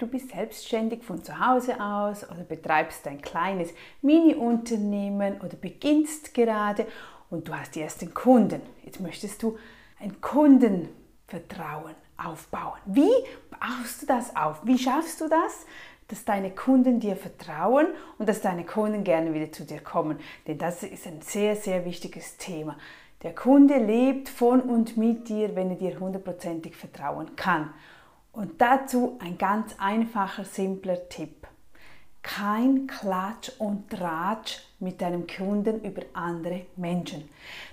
Du bist selbstständig von zu Hause aus oder betreibst ein kleines Mini-Unternehmen oder beginnst gerade und du hast die ersten Kunden. Jetzt möchtest du ein Kundenvertrauen aufbauen. Wie baust du das auf? Wie schaffst du das? dass deine Kunden dir vertrauen und dass deine Kunden gerne wieder zu dir kommen. Denn das ist ein sehr, sehr wichtiges Thema. Der Kunde lebt von und mit dir, wenn er dir hundertprozentig vertrauen kann. Und dazu ein ganz einfacher, simpler Tipp. Kein Klatsch und Tratsch mit deinem Kunden über andere Menschen.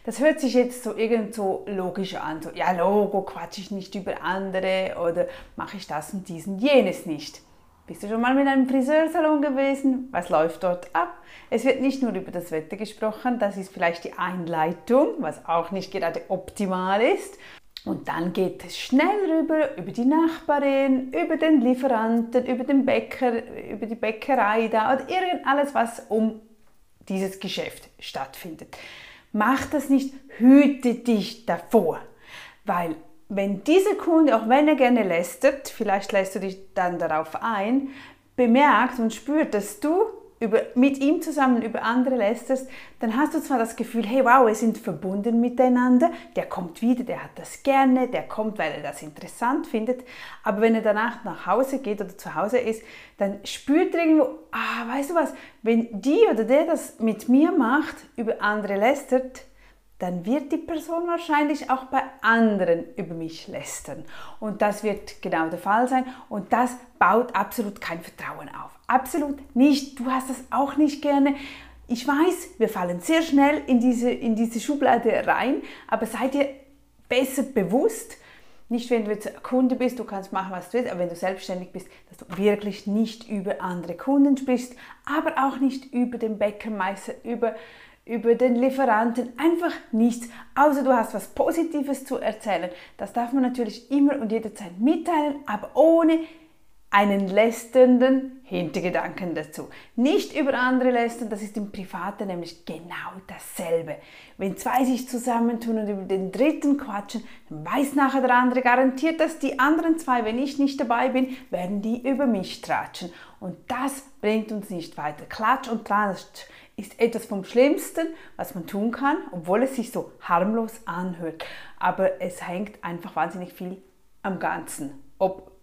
Das hört sich jetzt so irgend so logisch an, so ja Logo, quatsch ich nicht über andere oder mache ich das und diesen jenes nicht. Bist du schon mal mit einem Friseursalon gewesen? Was läuft dort ab? Es wird nicht nur über das Wetter gesprochen, das ist vielleicht die Einleitung, was auch nicht gerade optimal ist. Und dann geht es schnell rüber über die Nachbarin, über den Lieferanten, über den Bäcker, über die Bäckerei da oder irgend alles, was um dieses Geschäft stattfindet. Mach das nicht, hüte dich davor, weil wenn dieser Kunde, auch wenn er gerne lästert, vielleicht lässt du dich dann darauf ein, bemerkt und spürt, dass du über, mit ihm zusammen über andere lästerst, dann hast du zwar das Gefühl, hey wow, wir sind verbunden miteinander, der kommt wieder, der hat das gerne, der kommt, weil er das interessant findet, aber wenn er danach nach Hause geht oder zu Hause ist, dann spürt er irgendwo, ah, weißt du was, wenn die oder der das mit mir macht, über andere lästert, dann wird die Person wahrscheinlich auch bei anderen über mich lästern. Und das wird genau der Fall sein. Und das baut absolut kein Vertrauen auf. Absolut nicht. Du hast das auch nicht gerne. Ich weiß, wir fallen sehr schnell in diese, in diese Schublade rein, aber seid ihr besser bewusst, nicht wenn du jetzt Kunde bist, du kannst machen, was du willst, aber wenn du selbstständig bist, dass du wirklich nicht über andere Kunden sprichst, aber auch nicht über den Bäckermeister, über über den Lieferanten, einfach nichts, außer du hast was Positives zu erzählen. Das darf man natürlich immer und jederzeit mitteilen, aber ohne einen lästernden Hintergedanken dazu. Nicht über andere lästern, das ist im Privaten nämlich genau dasselbe. Wenn zwei sich zusammentun und über den dritten quatschen, dann weiß nachher der andere garantiert, dass die anderen zwei, wenn ich nicht dabei bin, werden die über mich tratschen. Und das bringt uns nicht weiter. Klatsch und Tratsch ist etwas vom Schlimmsten, was man tun kann, obwohl es sich so harmlos anhört. Aber es hängt einfach wahnsinnig viel am Ganzen. Ob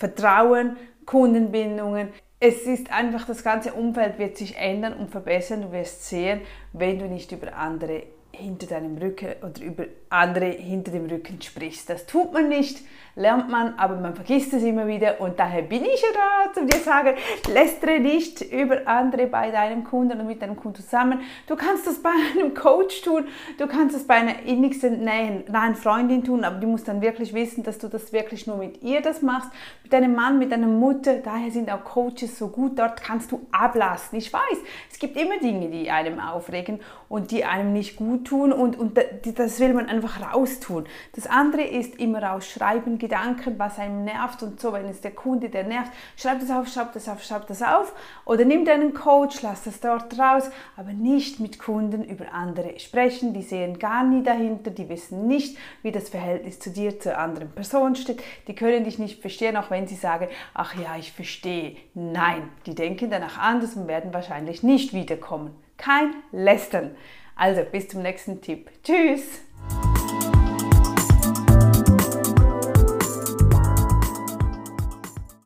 Vertrauen, Kundenbindungen. Es ist einfach, das ganze Umfeld wird sich ändern und verbessern. Du wirst sehen, wenn du nicht über andere hinter deinem Rücken oder über andere hinter dem Rücken sprichst. Das tut man nicht lernt man, aber man vergisst es immer wieder und daher bin ich ja da, um dir zu sagen, lästere nicht über andere bei deinem Kunden und mit deinem Kunden zusammen. Du kannst das bei einem Coach tun, du kannst das bei einer innigsten nahen, nahen Freundin tun, aber du musst dann wirklich wissen, dass du das wirklich nur mit ihr das machst, mit deinem Mann, mit deiner Mutter, daher sind auch Coaches so gut, dort kannst du ablassen. Ich weiß, es gibt immer Dinge, die einem aufregen und die einem nicht gut tun und, und das will man einfach raustun. Das andere ist immer rausschreiben, Gedanken, was einem nervt und so, wenn es der Kunde, der nervt, schreib das auf, schreib das auf, schreib das auf oder nimm deinen Coach, lass das dort raus, aber nicht mit Kunden über andere sprechen, die sehen gar nie dahinter, die wissen nicht, wie das Verhältnis zu dir, zur anderen Person steht, die können dich nicht verstehen, auch wenn sie sagen, ach ja, ich verstehe. Nein, die denken danach anders und werden wahrscheinlich nicht wiederkommen. Kein Lästern. Also bis zum nächsten Tipp. Tschüss!